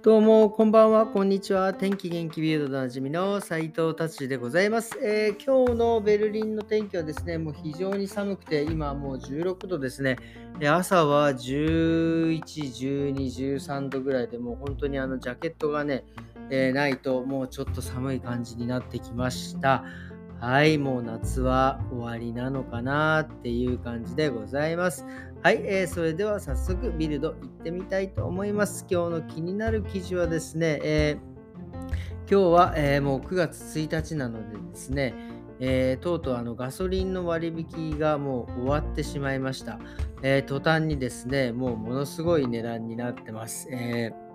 どうも、こんばんは、こんにちは。天気元気ビュードでおなじみの斉藤達治でございます、えー、今日のベルリンの天気はですね、もう非常に寒くて、今もう16度ですね。朝は11、12、13度ぐらいで、もう本当にあのジャケットがね、えー、ないともうちょっと寒い感じになってきました。はい、もう夏は終わりなのかなっていう感じでございます。はい、えー、それでは早速ビルド行ってみたいと思います。今日の気になる記事はですね、えー、今日は、えー、もう9月1日なのでですね、えー、とうとうあのガソリンの割引がもう終わってしまいました。え途端にですね、もうものすごい値段になってます。えー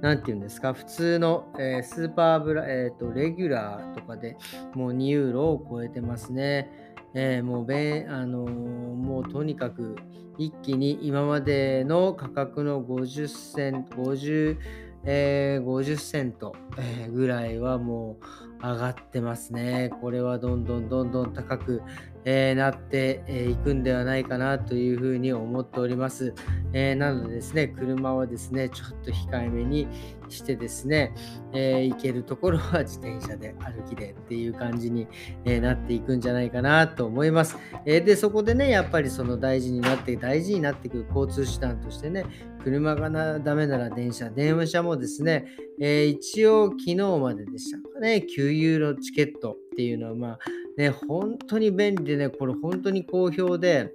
何て言うんですか、普通の、えー、スーパーブラ、えーと、レギュラーとかでもう2ユーロを超えてますね。えー、もうべあのー、もうとにかく一気に今までの価格の50セント、50、えー、50セント、えぐらいはもう上がってますね。これはどんどんどんどん高く、えー、なってい、えー、くんではないかなというふうに思っております。えー、なのでですね、車はですね、ちょっと控えめにしてですね、え、行けるところは自転車で歩きでっていう感じに、えなっていくんじゃないかなと思います。えで、そこでね、やっぱりその大事になって、大事になってくる交通手段としてね、車がなダメなら電車、電車もですね、え一応昨日まででしたかね、9ユーロチケットっていうのは、まあ、ね、本当に便利でね、これ本当に好評で、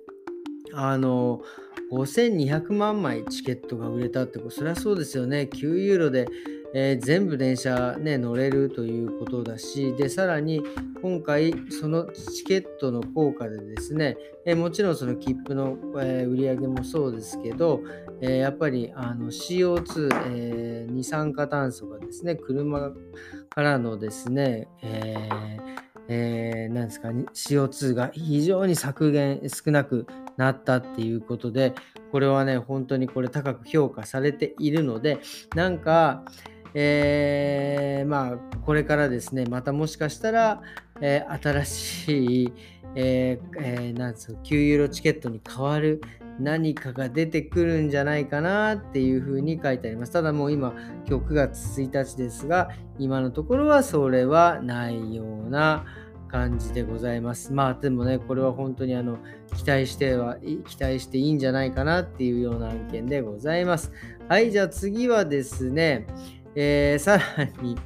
あの、5200万枚チケットが売れたって、そりゃそうですよね。9ユーロで、えー、全部電車ね、乗れるということだし、で、さらに今回、そのチケットの効果でですね、えー、もちろんその切符の、えー、売り上げもそうですけど、えやっぱり CO2、え二酸化炭素がですね、車からのですね、えーえー、なんですか、ね CO2 が非常に削減、少なくなったっていうことで、これはね、本当にこれ高く評価されているので、なんか、えー、まあ、これからですね、またもしかしたら、えー、新しい、えーえー、なんですか、9ユーロチケットに変わる何かが出てくるんじゃないかなっていうふうに書いてあります。ただもう今、今日9月1日ですが、今のところはそれはないような感じでございます。まあでもね、これは本当にあの期待しては、期待していいんじゃないかなっていうような案件でございます。はい、じゃあ次はですね、えー、さらに、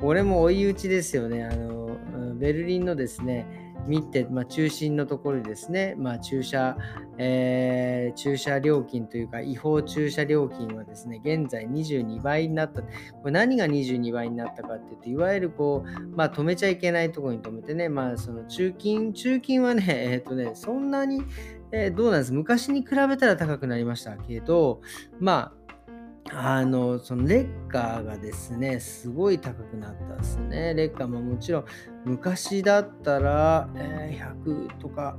これも追い打ちですよね。あの、ベルリンのですね、見て、まあ、中心のところですね、まあ、駐車、えー、駐車料金というか、違法駐車料金はですね、現在22倍になった。これ何が22倍になったかっていうと、いわゆるこう、まあ、止めちゃいけないところに止めてね、まあ、その中金、中金はね、えっ、とね、そんなに、えー、どうなんです昔に比べたら高くなりましたけど、まあ、あの、そのレッカーがですね、すごい高くなったですね。レッカーももちろん昔だったら、え、100とか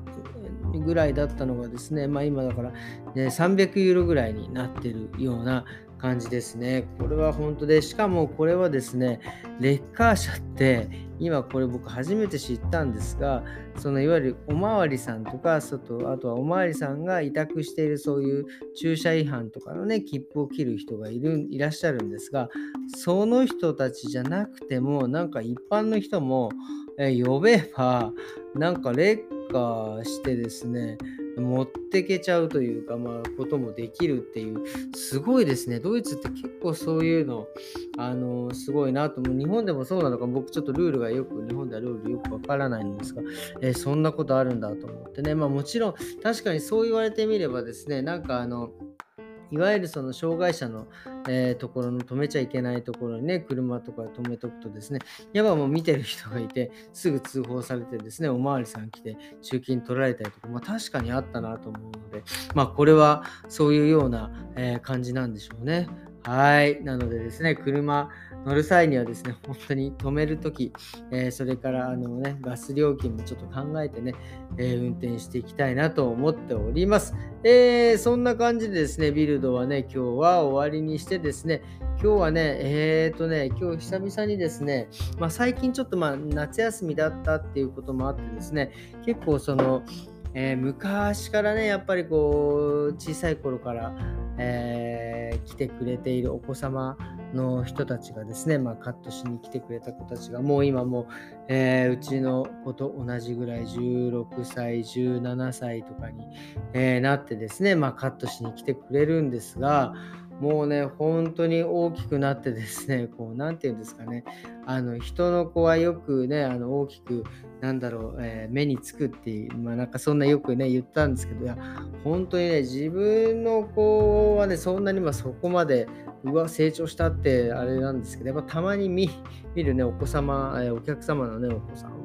ぐらいだったのがですね、まあ今だから、ね、300ユーロぐらいになってるような感じですね。これは本当で、しかもこれはですね、レッカー車って今これ僕初めて知ったんですが、そのいわゆるおまわりさんとか、外あとはおまわりさんが委託しているそういう駐車違反とかのね、切符を切る人がいるいらっしゃるんですが、その人たちじゃなくても、なんか一般の人も、呼べば、なんかレかしてですね、持ってけちゃうというか、まあ、こともできるっていう、すごいですね。ドイツって結構そういうの、あの、すごいなと思う。日本でもそうなのか、僕ちょっとルールがよく、日本ではルールよくわからないんですが、えー、そんなことあるんだと思ってね。まあもちろん、確かにそう言われてみればですね、なんかあの、いわゆるその障害者の、えー、ところの止めちゃいけないところにね、車とか止めとくとですね、やっぱもう見てる人がいて、すぐ通報されてですね、おまわりさん来て、集金取られたりとか、まあ確かにあったなと思うので、まあこれはそういうような、えー、感じなんでしょうね。はい。なのでですね、車乗る際にはですね、本当に止めるとき、えー、それからあの、ね、ガス料金もちょっと考えてね、えー、運転していきたいなと思っております。えー、そんな感じでですね、ビルドはね、今日は終わりにしてですね、今日はね、えーとね、今日久々にですね、まあ、最近ちょっとまあ夏休みだったっていうこともあってですね、結構その、え、昔からね、やっぱりこう、小さい頃から、えー、来てくれているお子様の人たちがですね、まあ、カットしに来てくれた子たちがもう今もう、えー、うちの子と同じぐらい16歳17歳とかに、えー、なってですね、まあ、カットしに来てくれるんですがもうね、本当に大きくなってですね、こう、なんて言うんですかね、あの、人の子はよくね、あの、大きく、なんだろう、えー、目につくっていう、まあなんかそんなよくね、言ったんですけど、いや、本当にね、自分の子はね、そんなにまそこまで、うわ、成長したってあれなんですけど、やっぱたまに見るね、お子様、えー、お客様のね、お子さん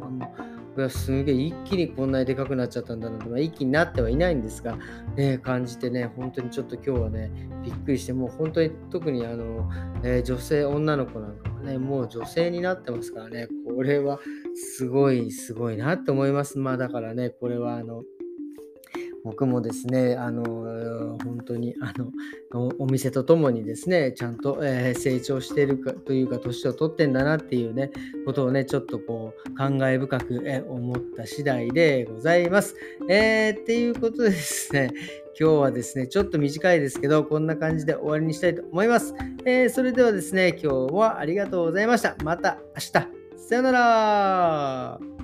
わ、すげえ一気にこんなにでかくなっちゃったんだなと、まあ、一気になってはいないんですが、ね、感じてね、本当にちょっと今日はね、びっくりして、もう本当に特にあの、えー、女性、女の子なんかもね、もう女性になってますからね、これはすごい、すごいなって思います。まあだからね、これはあの、僕もですね、あの、本当に、あの、お店とともにですね、ちゃんと、えー、成長してるかというか、年を取ってんだなっていうね、ことをね、ちょっとこう、感慨深く、え思った次第でございます。えー、っていうことでですね、今日はですね、ちょっと短いですけど、こんな感じで終わりにしたいと思います。えー、それではですね、今日はありがとうございました。また明日。さよなら